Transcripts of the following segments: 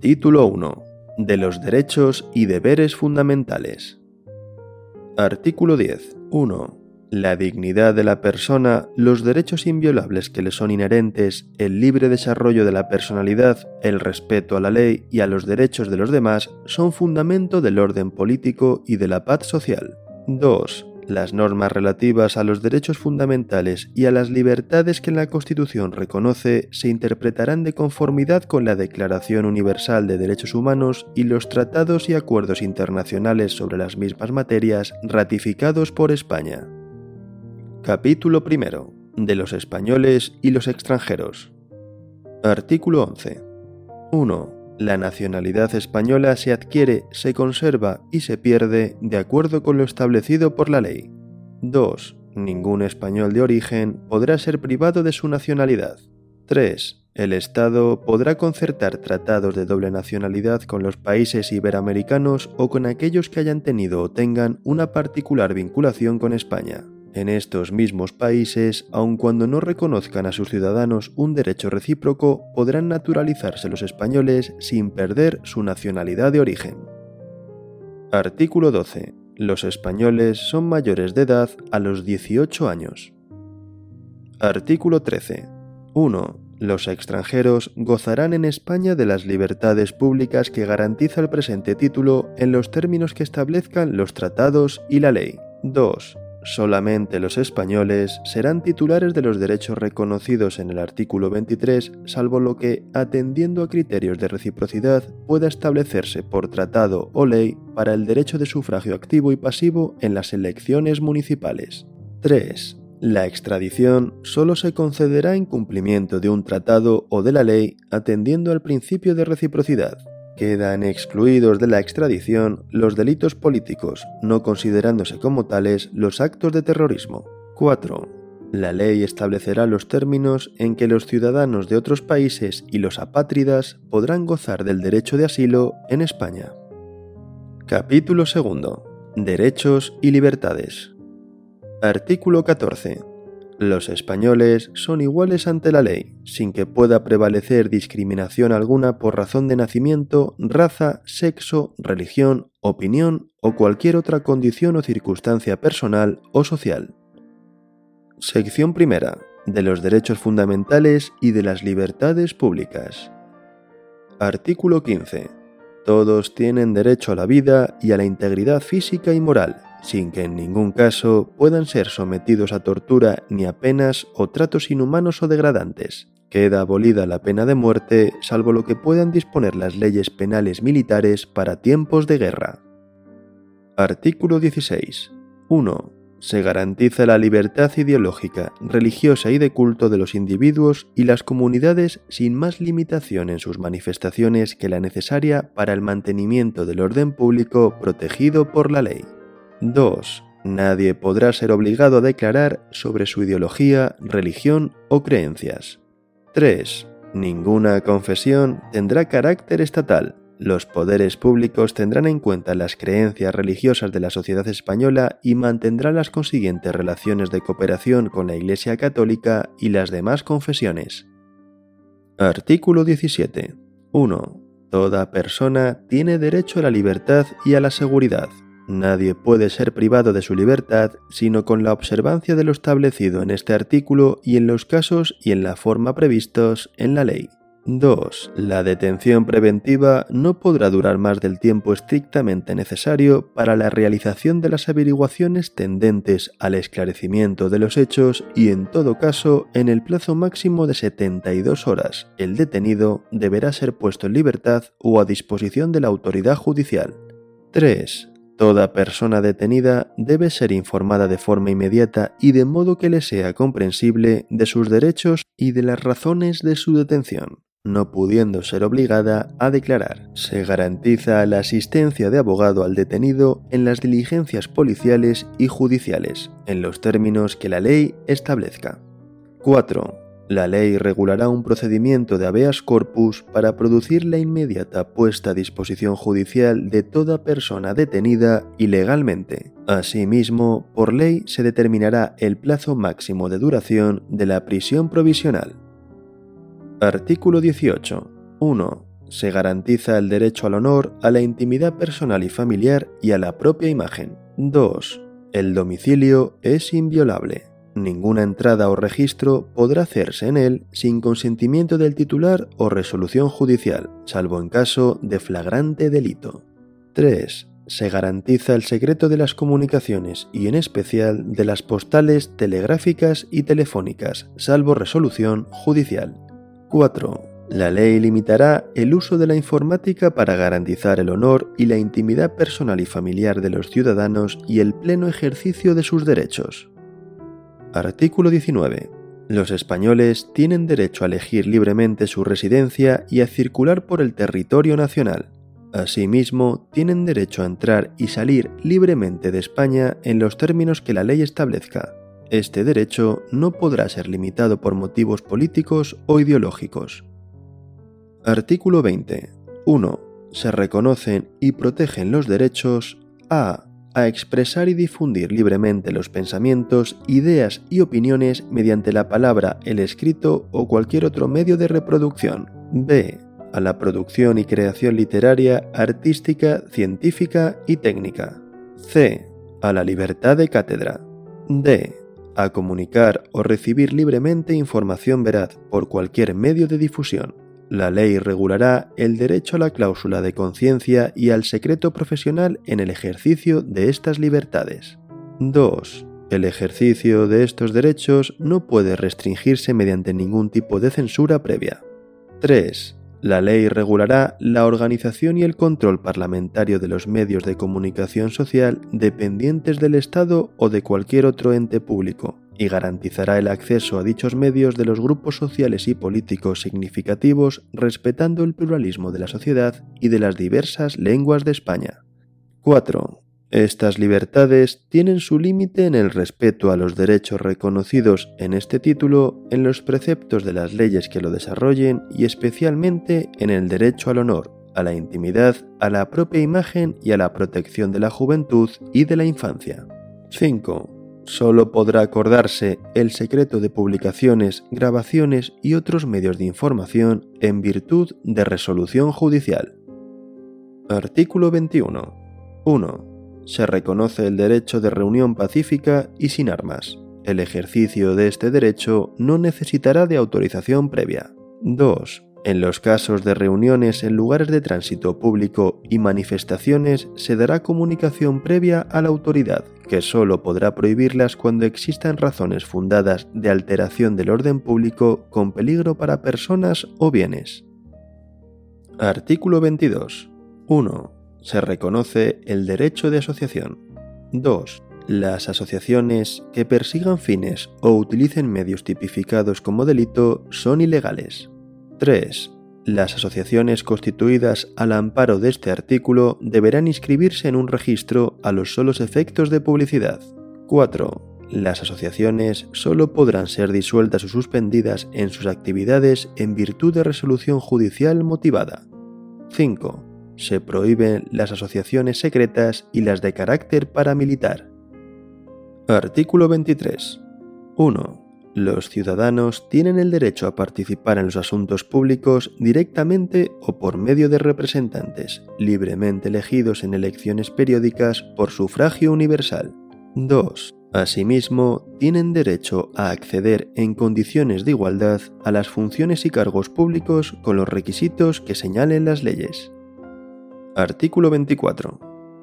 Título 1. De los derechos y deberes fundamentales. Artículo 10. 1. La dignidad de la persona, los derechos inviolables que le son inherentes, el libre desarrollo de la personalidad, el respeto a la ley y a los derechos de los demás son fundamento del orden político y de la paz social. 2. Las normas relativas a los derechos fundamentales y a las libertades que la Constitución reconoce se interpretarán de conformidad con la Declaración Universal de Derechos Humanos y los tratados y acuerdos internacionales sobre las mismas materias ratificados por España. Capítulo primero. De los españoles y los extranjeros. Artículo 11. 1 la nacionalidad española se adquiere, se conserva y se pierde de acuerdo con lo establecido por la ley. 2. Ningún español de origen podrá ser privado de su nacionalidad. 3. El Estado podrá concertar tratados de doble nacionalidad con los países iberoamericanos o con aquellos que hayan tenido o tengan una particular vinculación con España. En estos mismos países, aun cuando no reconozcan a sus ciudadanos un derecho recíproco, podrán naturalizarse los españoles sin perder su nacionalidad de origen. Artículo 12. Los españoles son mayores de edad a los 18 años. Artículo 13. 1. Los extranjeros gozarán en España de las libertades públicas que garantiza el presente título en los términos que establezcan los tratados y la ley. 2 Solamente los españoles serán titulares de los derechos reconocidos en el artículo 23, salvo lo que, atendiendo a criterios de reciprocidad, pueda establecerse por tratado o ley para el derecho de sufragio activo y pasivo en las elecciones municipales. 3. La extradición solo se concederá en cumplimiento de un tratado o de la ley atendiendo al principio de reciprocidad. Quedan excluidos de la extradición los delitos políticos, no considerándose como tales los actos de terrorismo. 4. La ley establecerá los términos en que los ciudadanos de otros países y los apátridas podrán gozar del derecho de asilo en España. Capítulo 2. Derechos y libertades. Artículo 14. Los españoles son iguales ante la ley, sin que pueda prevalecer discriminación alguna por razón de nacimiento, raza, sexo, religión, opinión o cualquier otra condición o circunstancia personal o social. Sección primera. De los derechos fundamentales y de las libertades públicas. Artículo 15. Todos tienen derecho a la vida y a la integridad física y moral, sin que en ningún caso puedan ser sometidos a tortura ni a penas o tratos inhumanos o degradantes. Queda abolida la pena de muerte, salvo lo que puedan disponer las leyes penales militares para tiempos de guerra. Artículo 16. 1. Se garantiza la libertad ideológica, religiosa y de culto de los individuos y las comunidades sin más limitación en sus manifestaciones que la necesaria para el mantenimiento del orden público protegido por la ley. 2. Nadie podrá ser obligado a declarar sobre su ideología, religión o creencias. 3. Ninguna confesión tendrá carácter estatal. Los poderes públicos tendrán en cuenta las creencias religiosas de la sociedad española y mantendrán las consiguientes relaciones de cooperación con la Iglesia Católica y las demás confesiones. Artículo 17. 1. Toda persona tiene derecho a la libertad y a la seguridad. Nadie puede ser privado de su libertad sino con la observancia de lo establecido en este artículo y en los casos y en la forma previstos en la ley. 2. La detención preventiva no podrá durar más del tiempo estrictamente necesario para la realización de las averiguaciones tendentes al esclarecimiento de los hechos y en todo caso en el plazo máximo de 72 horas el detenido deberá ser puesto en libertad o a disposición de la autoridad judicial. 3. Toda persona detenida debe ser informada de forma inmediata y de modo que le sea comprensible de sus derechos y de las razones de su detención, no pudiendo ser obligada a declarar. Se garantiza la asistencia de abogado al detenido en las diligencias policiales y judiciales, en los términos que la ley establezca. 4. La ley regulará un procedimiento de habeas corpus para producir la inmediata puesta a disposición judicial de toda persona detenida ilegalmente. Asimismo, por ley se determinará el plazo máximo de duración de la prisión provisional. Artículo 18. 1. Se garantiza el derecho al honor, a la intimidad personal y familiar y a la propia imagen. 2. El domicilio es inviolable. Ninguna entrada o registro podrá hacerse en él sin consentimiento del titular o resolución judicial, salvo en caso de flagrante delito. 3. Se garantiza el secreto de las comunicaciones y en especial de las postales telegráficas y telefónicas, salvo resolución judicial. 4. La ley limitará el uso de la informática para garantizar el honor y la intimidad personal y familiar de los ciudadanos y el pleno ejercicio de sus derechos. Artículo 19. Los españoles tienen derecho a elegir libremente su residencia y a circular por el territorio nacional. Asimismo, tienen derecho a entrar y salir libremente de España en los términos que la ley establezca. Este derecho no podrá ser limitado por motivos políticos o ideológicos. Artículo 20. 1. Se reconocen y protegen los derechos a a expresar y difundir libremente los pensamientos, ideas y opiniones mediante la palabra, el escrito o cualquier otro medio de reproducción. B. A la producción y creación literaria, artística, científica y técnica. C. A la libertad de cátedra. D. A comunicar o recibir libremente información veraz por cualquier medio de difusión. La ley regulará el derecho a la cláusula de conciencia y al secreto profesional en el ejercicio de estas libertades. 2. El ejercicio de estos derechos no puede restringirse mediante ningún tipo de censura previa. 3. La ley regulará la organización y el control parlamentario de los medios de comunicación social dependientes del Estado o de cualquier otro ente público, y garantizará el acceso a dichos medios de los grupos sociales y políticos significativos respetando el pluralismo de la sociedad y de las diversas lenguas de España. 4. Estas libertades tienen su límite en el respeto a los derechos reconocidos en este título, en los preceptos de las leyes que lo desarrollen y especialmente en el derecho al honor, a la intimidad, a la propia imagen y a la protección de la juventud y de la infancia. 5 solo podrá acordarse el secreto de publicaciones, grabaciones y otros medios de información en virtud de resolución judicial. Artículo 21. 1. Se reconoce el derecho de reunión pacífica y sin armas. El ejercicio de este derecho no necesitará de autorización previa. 2. En los casos de reuniones en lugares de tránsito público y manifestaciones se dará comunicación previa a la autoridad, que solo podrá prohibirlas cuando existan razones fundadas de alteración del orden público con peligro para personas o bienes. Artículo 22. 1. Se reconoce el derecho de asociación. 2. Las asociaciones que persigan fines o utilicen medios tipificados como delito son ilegales. 3. Las asociaciones constituidas al amparo de este artículo deberán inscribirse en un registro a los solos efectos de publicidad. 4. Las asociaciones solo podrán ser disueltas o suspendidas en sus actividades en virtud de resolución judicial motivada. 5. Se prohíben las asociaciones secretas y las de carácter paramilitar. Artículo 23. 1. Los ciudadanos tienen el derecho a participar en los asuntos públicos directamente o por medio de representantes, libremente elegidos en elecciones periódicas por sufragio universal. 2. Asimismo, tienen derecho a acceder en condiciones de igualdad a las funciones y cargos públicos con los requisitos que señalen las leyes. Artículo 24.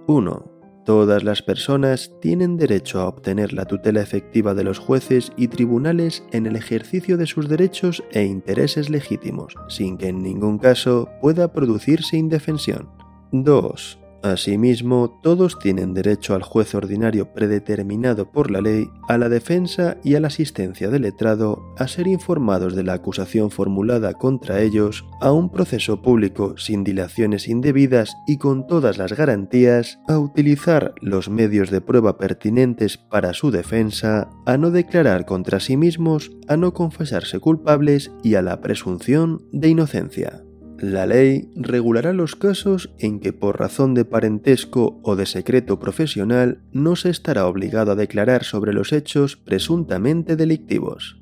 1. Todas las personas tienen derecho a obtener la tutela efectiva de los jueces y tribunales en el ejercicio de sus derechos e intereses legítimos, sin que en ningún caso pueda producirse indefensión. 2. Asimismo, todos tienen derecho al juez ordinario predeterminado por la ley, a la defensa y a la asistencia del letrado, a ser informados de la acusación formulada contra ellos, a un proceso público sin dilaciones indebidas y con todas las garantías, a utilizar los medios de prueba pertinentes para su defensa, a no declarar contra sí mismos, a no confesarse culpables y a la presunción de inocencia. La ley regulará los casos en que por razón de parentesco o de secreto profesional no se estará obligado a declarar sobre los hechos presuntamente delictivos.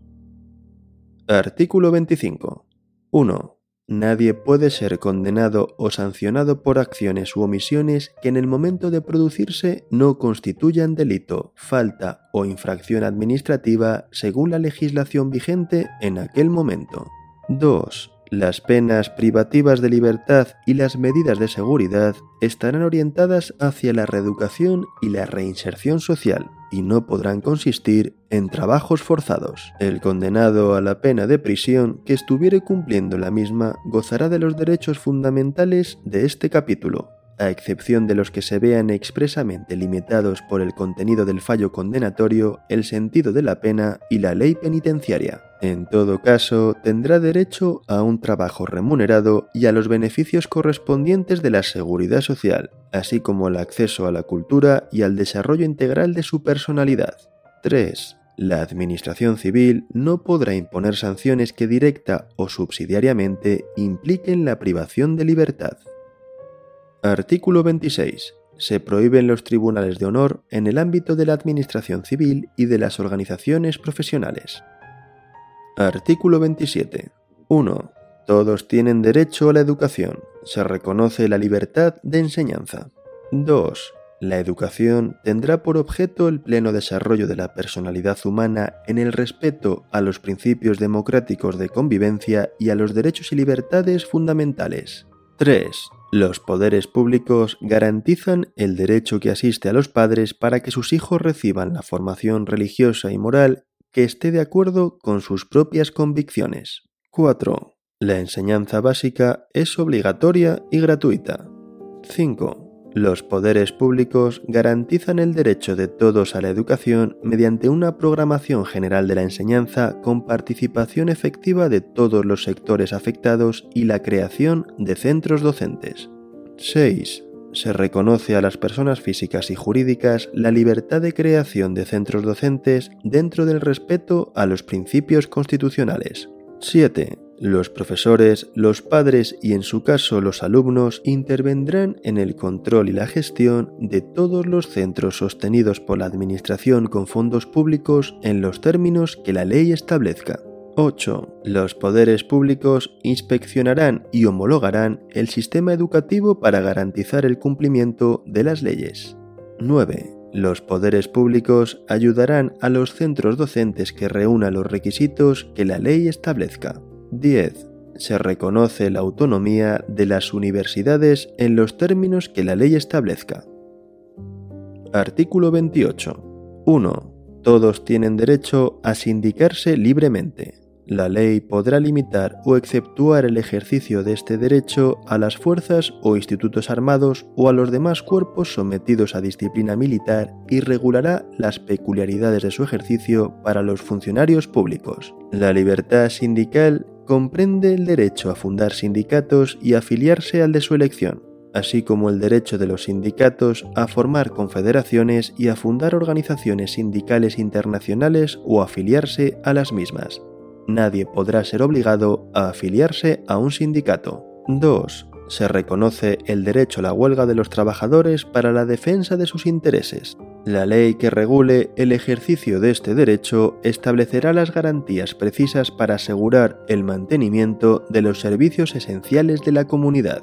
Artículo 25. 1. Nadie puede ser condenado o sancionado por acciones u omisiones que en el momento de producirse no constituyan delito, falta o infracción administrativa según la legislación vigente en aquel momento. 2. Las penas privativas de libertad y las medidas de seguridad estarán orientadas hacia la reeducación y la reinserción social y no podrán consistir en trabajos forzados. El condenado a la pena de prisión que estuviere cumpliendo la misma gozará de los derechos fundamentales de este capítulo, a excepción de los que se vean expresamente limitados por el contenido del fallo condenatorio, el sentido de la pena y la ley penitenciaria. En todo caso, tendrá derecho a un trabajo remunerado y a los beneficios correspondientes de la seguridad social, así como el acceso a la cultura y al desarrollo integral de su personalidad. 3. La Administración Civil no podrá imponer sanciones que directa o subsidiariamente impliquen la privación de libertad. Artículo 26. Se prohíben los tribunales de honor en el ámbito de la administración civil y de las organizaciones profesionales. Artículo 27. 1. Todos tienen derecho a la educación. Se reconoce la libertad de enseñanza. 2. La educación tendrá por objeto el pleno desarrollo de la personalidad humana en el respeto a los principios democráticos de convivencia y a los derechos y libertades fundamentales. 3. Los poderes públicos garantizan el derecho que asiste a los padres para que sus hijos reciban la formación religiosa y moral que esté de acuerdo con sus propias convicciones. 4. La enseñanza básica es obligatoria y gratuita. 5. Los poderes públicos garantizan el derecho de todos a la educación mediante una programación general de la enseñanza con participación efectiva de todos los sectores afectados y la creación de centros docentes. 6. Se reconoce a las personas físicas y jurídicas la libertad de creación de centros docentes dentro del respeto a los principios constitucionales. 7. Los profesores, los padres y en su caso los alumnos intervendrán en el control y la gestión de todos los centros sostenidos por la Administración con fondos públicos en los términos que la ley establezca. 8. Los poderes públicos inspeccionarán y homologarán el sistema educativo para garantizar el cumplimiento de las leyes. 9. Los poderes públicos ayudarán a los centros docentes que reúnan los requisitos que la ley establezca. 10. Se reconoce la autonomía de las universidades en los términos que la ley establezca. Artículo 28. 1. Todos tienen derecho a sindicarse libremente. La ley podrá limitar o exceptuar el ejercicio de este derecho a las fuerzas o institutos armados o a los demás cuerpos sometidos a disciplina militar y regulará las peculiaridades de su ejercicio para los funcionarios públicos. La libertad sindical comprende el derecho a fundar sindicatos y afiliarse al de su elección, así como el derecho de los sindicatos a formar confederaciones y a fundar organizaciones sindicales internacionales o afiliarse a las mismas. Nadie podrá ser obligado a afiliarse a un sindicato. 2 se reconoce el derecho a la huelga de los trabajadores para la defensa de sus intereses. La ley que regule el ejercicio de este derecho establecerá las garantías precisas para asegurar el mantenimiento de los servicios esenciales de la comunidad.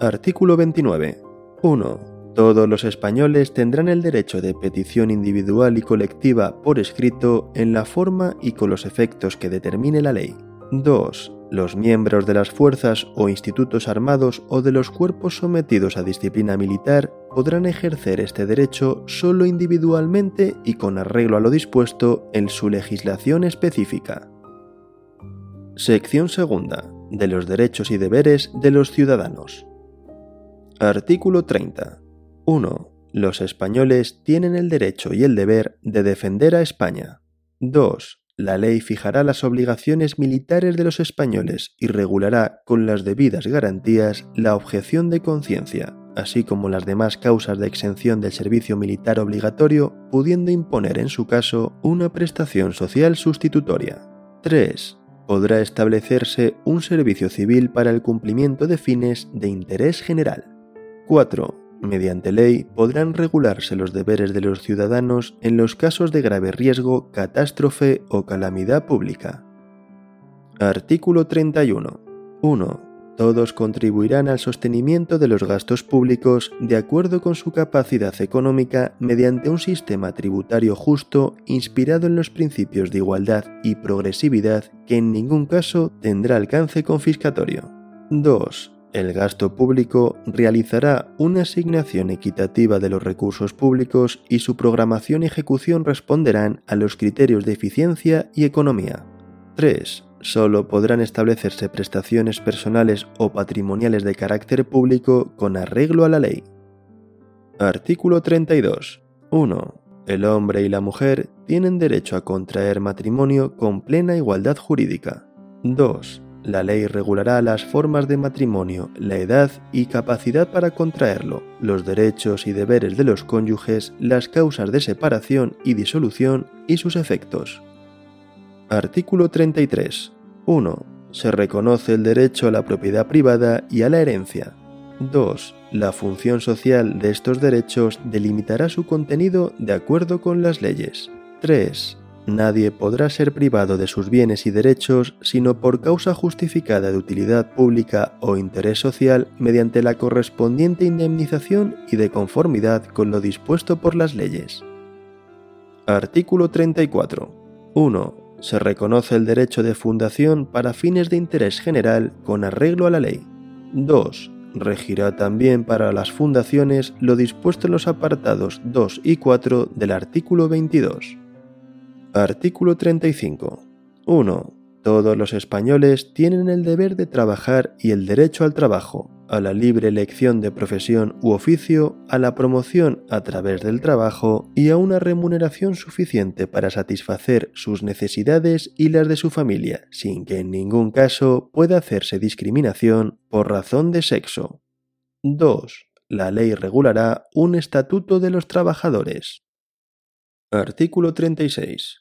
Artículo 29. 1. Todos los españoles tendrán el derecho de petición individual y colectiva por escrito en la forma y con los efectos que determine la ley. 2. Los miembros de las fuerzas o institutos armados o de los cuerpos sometidos a disciplina militar podrán ejercer este derecho solo individualmente y con arreglo a lo dispuesto en su legislación específica. Sección segunda. De los derechos y deberes de los ciudadanos. Artículo 30. 1. Los españoles tienen el derecho y el deber de defender a España. 2 la ley fijará las obligaciones militares de los españoles y regulará con las debidas garantías la objeción de conciencia, así como las demás causas de exención del servicio militar obligatorio, pudiendo imponer en su caso una prestación social sustitutoria. 3. Podrá establecerse un servicio civil para el cumplimiento de fines de interés general. 4 mediante ley podrán regularse los deberes de los ciudadanos en los casos de grave riesgo, catástrofe o calamidad pública. Artículo 31. 1. Todos contribuirán al sostenimiento de los gastos públicos de acuerdo con su capacidad económica mediante un sistema tributario justo inspirado en los principios de igualdad y progresividad que en ningún caso tendrá alcance confiscatorio. 2. El gasto público realizará una asignación equitativa de los recursos públicos y su programación y ejecución responderán a los criterios de eficiencia y economía. 3. Solo podrán establecerse prestaciones personales o patrimoniales de carácter público con arreglo a la ley. Artículo 32. 1. El hombre y la mujer tienen derecho a contraer matrimonio con plena igualdad jurídica. 2. La ley regulará las formas de matrimonio, la edad y capacidad para contraerlo, los derechos y deberes de los cónyuges, las causas de separación y disolución y sus efectos. Artículo 33. 1. Se reconoce el derecho a la propiedad privada y a la herencia. 2. La función social de estos derechos delimitará su contenido de acuerdo con las leyes. 3. Nadie podrá ser privado de sus bienes y derechos sino por causa justificada de utilidad pública o interés social mediante la correspondiente indemnización y de conformidad con lo dispuesto por las leyes. Artículo 34. 1. Se reconoce el derecho de fundación para fines de interés general con arreglo a la ley. 2. Regirá también para las fundaciones lo dispuesto en los apartados 2 y 4 del artículo 22. Artículo 35. 1. Todos los españoles tienen el deber de trabajar y el derecho al trabajo, a la libre elección de profesión u oficio, a la promoción a través del trabajo y a una remuneración suficiente para satisfacer sus necesidades y las de su familia, sin que en ningún caso pueda hacerse discriminación por razón de sexo. 2. La ley regulará un estatuto de los trabajadores. Artículo 36.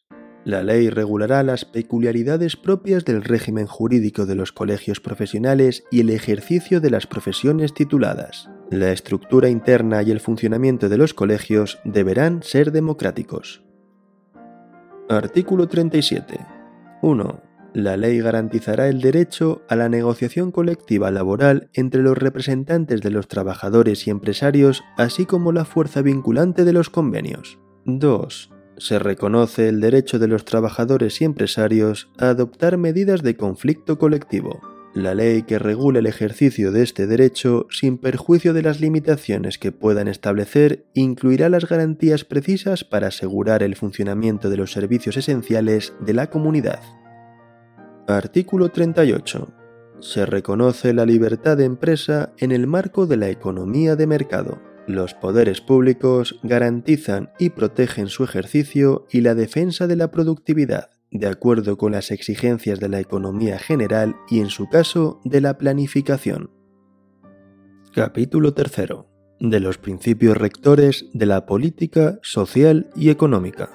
La ley regulará las peculiaridades propias del régimen jurídico de los colegios profesionales y el ejercicio de las profesiones tituladas. La estructura interna y el funcionamiento de los colegios deberán ser democráticos. Artículo 37. 1. La ley garantizará el derecho a la negociación colectiva laboral entre los representantes de los trabajadores y empresarios, así como la fuerza vinculante de los convenios. 2. Se reconoce el derecho de los trabajadores y empresarios a adoptar medidas de conflicto colectivo. La ley que regule el ejercicio de este derecho, sin perjuicio de las limitaciones que puedan establecer, incluirá las garantías precisas para asegurar el funcionamiento de los servicios esenciales de la comunidad. Artículo 38. Se reconoce la libertad de empresa en el marco de la economía de mercado. Los poderes públicos garantizan y protegen su ejercicio y la defensa de la productividad, de acuerdo con las exigencias de la economía general y en su caso de la planificación. Capítulo 3. De los principios rectores de la política social y económica.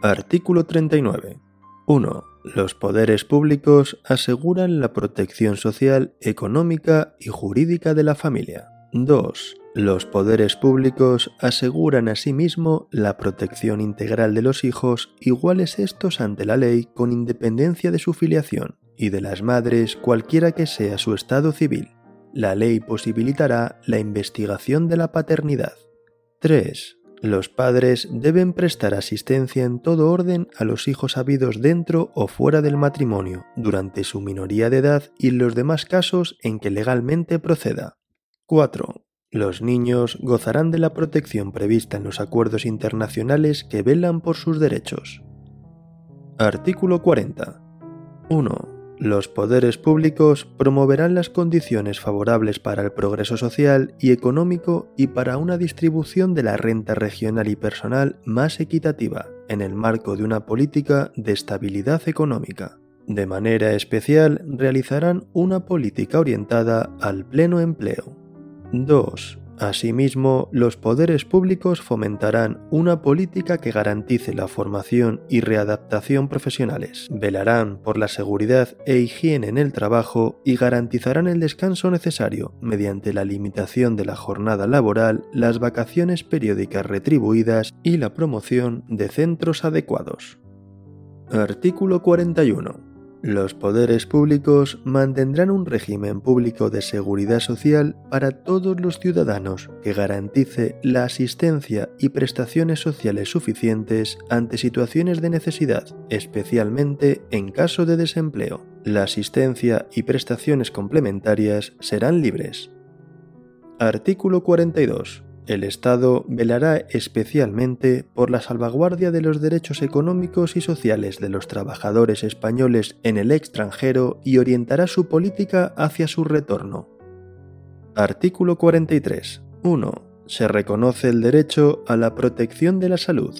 Artículo 39. 1. Los poderes públicos aseguran la protección social, económica y jurídica de la familia. 2. Los poderes públicos aseguran asimismo la protección integral de los hijos iguales estos ante la ley con independencia de su filiación y de las madres cualquiera que sea su estado civil. La ley posibilitará la investigación de la paternidad. 3. Los padres deben prestar asistencia en todo orden a los hijos habidos dentro o fuera del matrimonio durante su minoría de edad y en los demás casos en que legalmente proceda. 4. Los niños gozarán de la protección prevista en los acuerdos internacionales que velan por sus derechos. Artículo 40. 1. Los poderes públicos promoverán las condiciones favorables para el progreso social y económico y para una distribución de la renta regional y personal más equitativa en el marco de una política de estabilidad económica. De manera especial, realizarán una política orientada al pleno empleo. 2. Asimismo, los poderes públicos fomentarán una política que garantice la formación y readaptación profesionales, velarán por la seguridad e higiene en el trabajo y garantizarán el descanso necesario mediante la limitación de la jornada laboral, las vacaciones periódicas retribuidas y la promoción de centros adecuados. Artículo 41. Los poderes públicos mantendrán un régimen público de seguridad social para todos los ciudadanos que garantice la asistencia y prestaciones sociales suficientes ante situaciones de necesidad, especialmente en caso de desempleo. La asistencia y prestaciones complementarias serán libres. Artículo 42 el Estado velará especialmente por la salvaguardia de los derechos económicos y sociales de los trabajadores españoles en el extranjero y orientará su política hacia su retorno. Artículo 43. 1. Se reconoce el derecho a la protección de la salud.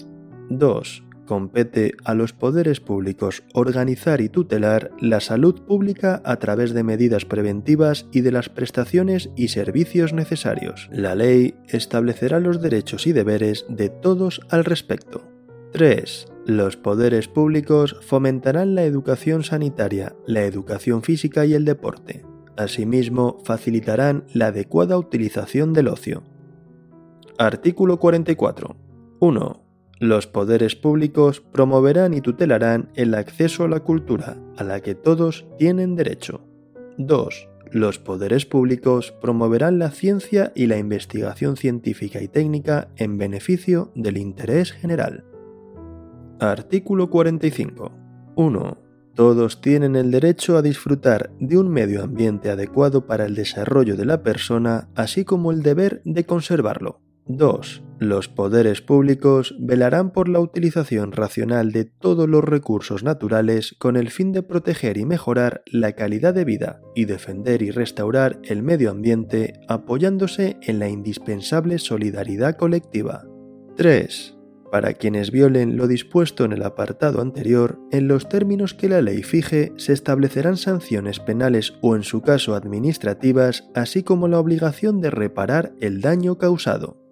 2 compete a los poderes públicos organizar y tutelar la salud pública a través de medidas preventivas y de las prestaciones y servicios necesarios. La ley establecerá los derechos y deberes de todos al respecto. 3. Los poderes públicos fomentarán la educación sanitaria, la educación física y el deporte. Asimismo, facilitarán la adecuada utilización del ocio. Artículo 44. 1 los poderes públicos promoverán y tutelarán el acceso a la cultura, a la que todos tienen derecho. 2. Los poderes públicos promoverán la ciencia y la investigación científica y técnica en beneficio del interés general. Artículo 45. 1. Todos tienen el derecho a disfrutar de un medio ambiente adecuado para el desarrollo de la persona, así como el deber de conservarlo. 2. Los poderes públicos velarán por la utilización racional de todos los recursos naturales con el fin de proteger y mejorar la calidad de vida y defender y restaurar el medio ambiente apoyándose en la indispensable solidaridad colectiva. 3. Para quienes violen lo dispuesto en el apartado anterior, en los términos que la ley fije, se establecerán sanciones penales o en su caso administrativas, así como la obligación de reparar el daño causado.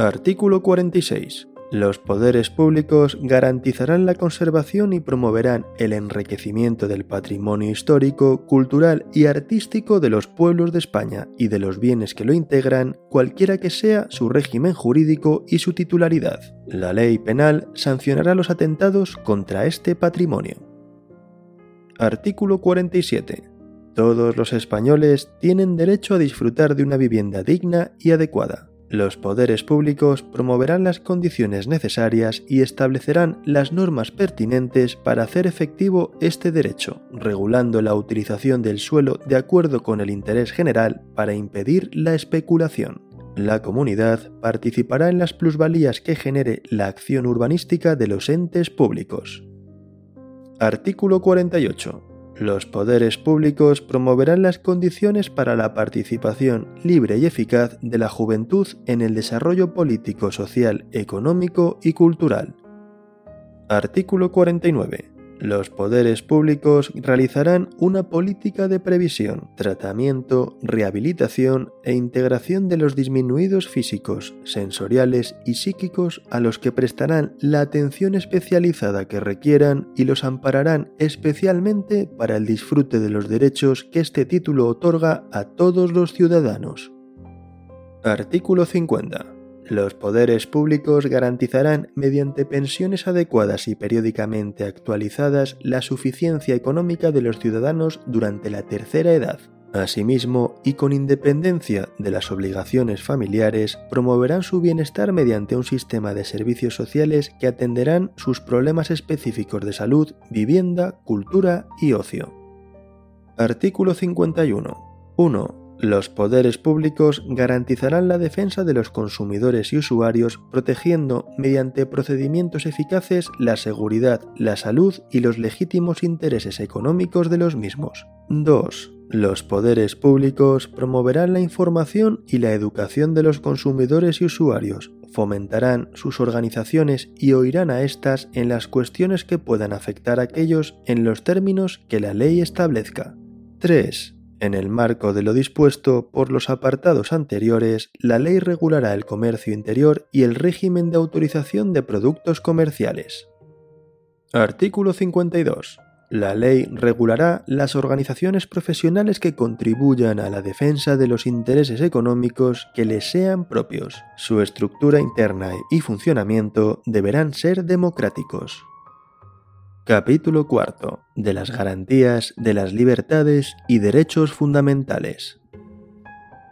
Artículo 46. Los poderes públicos garantizarán la conservación y promoverán el enriquecimiento del patrimonio histórico, cultural y artístico de los pueblos de España y de los bienes que lo integran, cualquiera que sea su régimen jurídico y su titularidad. La ley penal sancionará los atentados contra este patrimonio. Artículo 47. Todos los españoles tienen derecho a disfrutar de una vivienda digna y adecuada. Los poderes públicos promoverán las condiciones necesarias y establecerán las normas pertinentes para hacer efectivo este derecho, regulando la utilización del suelo de acuerdo con el interés general para impedir la especulación. La comunidad participará en las plusvalías que genere la acción urbanística de los entes públicos. Artículo 48. Los poderes públicos promoverán las condiciones para la participación libre y eficaz de la juventud en el desarrollo político, social, económico y cultural. Artículo 49. Los poderes públicos realizarán una política de previsión, tratamiento, rehabilitación e integración de los disminuidos físicos, sensoriales y psíquicos a los que prestarán la atención especializada que requieran y los ampararán especialmente para el disfrute de los derechos que este título otorga a todos los ciudadanos. Artículo 50. Los poderes públicos garantizarán, mediante pensiones adecuadas y periódicamente actualizadas, la suficiencia económica de los ciudadanos durante la tercera edad. Asimismo, y con independencia de las obligaciones familiares, promoverán su bienestar mediante un sistema de servicios sociales que atenderán sus problemas específicos de salud, vivienda, cultura y ocio. Artículo 51. 1 los poderes públicos garantizarán la defensa de los consumidores y usuarios protegiendo mediante procedimientos eficaces la seguridad, la salud y los legítimos intereses económicos de los mismos. 2. Los poderes públicos promoverán la información y la educación de los consumidores y usuarios, fomentarán sus organizaciones y oirán a éstas en las cuestiones que puedan afectar a aquellos en los términos que la ley establezca. 3 en el marco de lo dispuesto por los apartados anteriores, la ley regulará el comercio interior y el régimen de autorización de productos comerciales. Artículo 52. La ley regulará las organizaciones profesionales que contribuyan a la defensa de los intereses económicos que les sean propios. Su estructura interna y funcionamiento deberán ser democráticos. Capítulo cuarto de las garantías de las libertades y derechos fundamentales.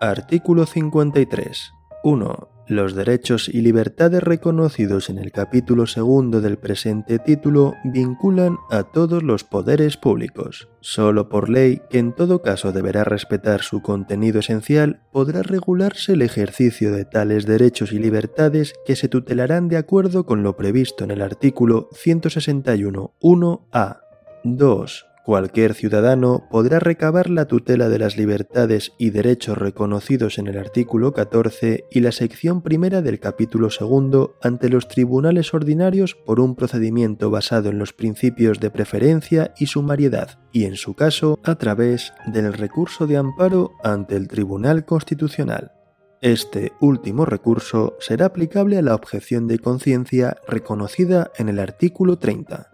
Artículo 53. 1. Los derechos y libertades reconocidos en el capítulo segundo del presente título vinculan a todos los poderes públicos. Solo por ley, que en todo caso deberá respetar su contenido esencial, podrá regularse el ejercicio de tales derechos y libertades que se tutelarán de acuerdo con lo previsto en el artículo 161.1a. 2. Cualquier ciudadano podrá recabar la tutela de las libertades y derechos reconocidos en el artículo 14 y la sección primera del capítulo segundo ante los tribunales ordinarios por un procedimiento basado en los principios de preferencia y sumariedad, y en su caso a través del recurso de amparo ante el Tribunal Constitucional. Este último recurso será aplicable a la objeción de conciencia reconocida en el artículo 30.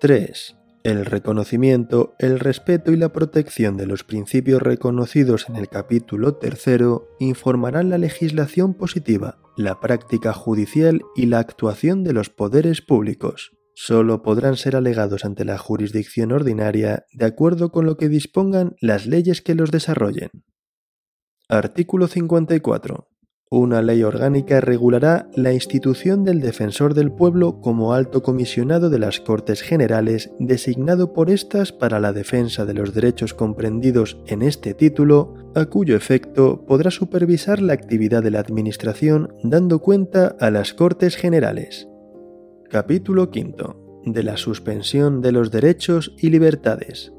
3. El reconocimiento, el respeto y la protección de los principios reconocidos en el capítulo tercero informarán la legislación positiva, la práctica judicial y la actuación de los poderes públicos. Solo podrán ser alegados ante la jurisdicción ordinaria de acuerdo con lo que dispongan las leyes que los desarrollen. Artículo 54. Una ley orgánica regulará la institución del defensor del pueblo como alto comisionado de las Cortes Generales designado por éstas para la defensa de los derechos comprendidos en este título, a cuyo efecto podrá supervisar la actividad de la Administración dando cuenta a las Cortes Generales. Capítulo V. De la suspensión de los derechos y libertades.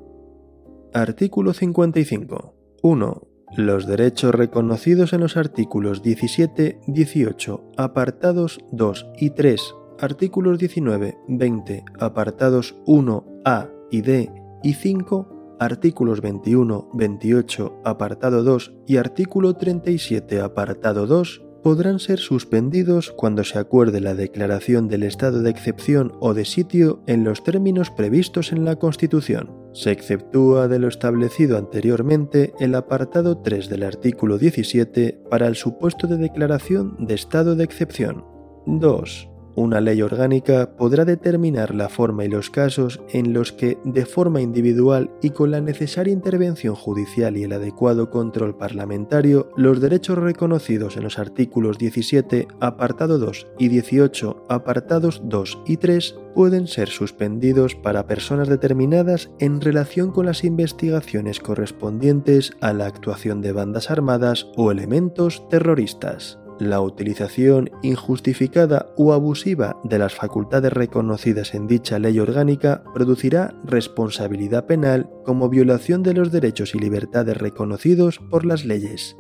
Artículo 55. 1 los derechos reconocidos en los artículos 17, 18, apartados 2 y 3, artículos 19, 20, apartados 1, A y D y 5, artículos 21, 28, apartado 2 y artículo 37, apartado 2, podrán ser suspendidos cuando se acuerde la declaración del estado de excepción o de sitio en los términos previstos en la Constitución. Se exceptúa de lo establecido anteriormente el apartado 3 del artículo 17 para el supuesto de declaración de estado de excepción. 2. Una ley orgánica podrá determinar la forma y los casos en los que, de forma individual y con la necesaria intervención judicial y el adecuado control parlamentario, los derechos reconocidos en los artículos 17, apartado 2 y 18, apartados 2 y 3, pueden ser suspendidos para personas determinadas en relación con las investigaciones correspondientes a la actuación de bandas armadas o elementos terroristas. La utilización injustificada o abusiva de las facultades reconocidas en dicha ley orgánica producirá responsabilidad penal como violación de los derechos y libertades reconocidos por las leyes.